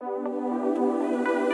Música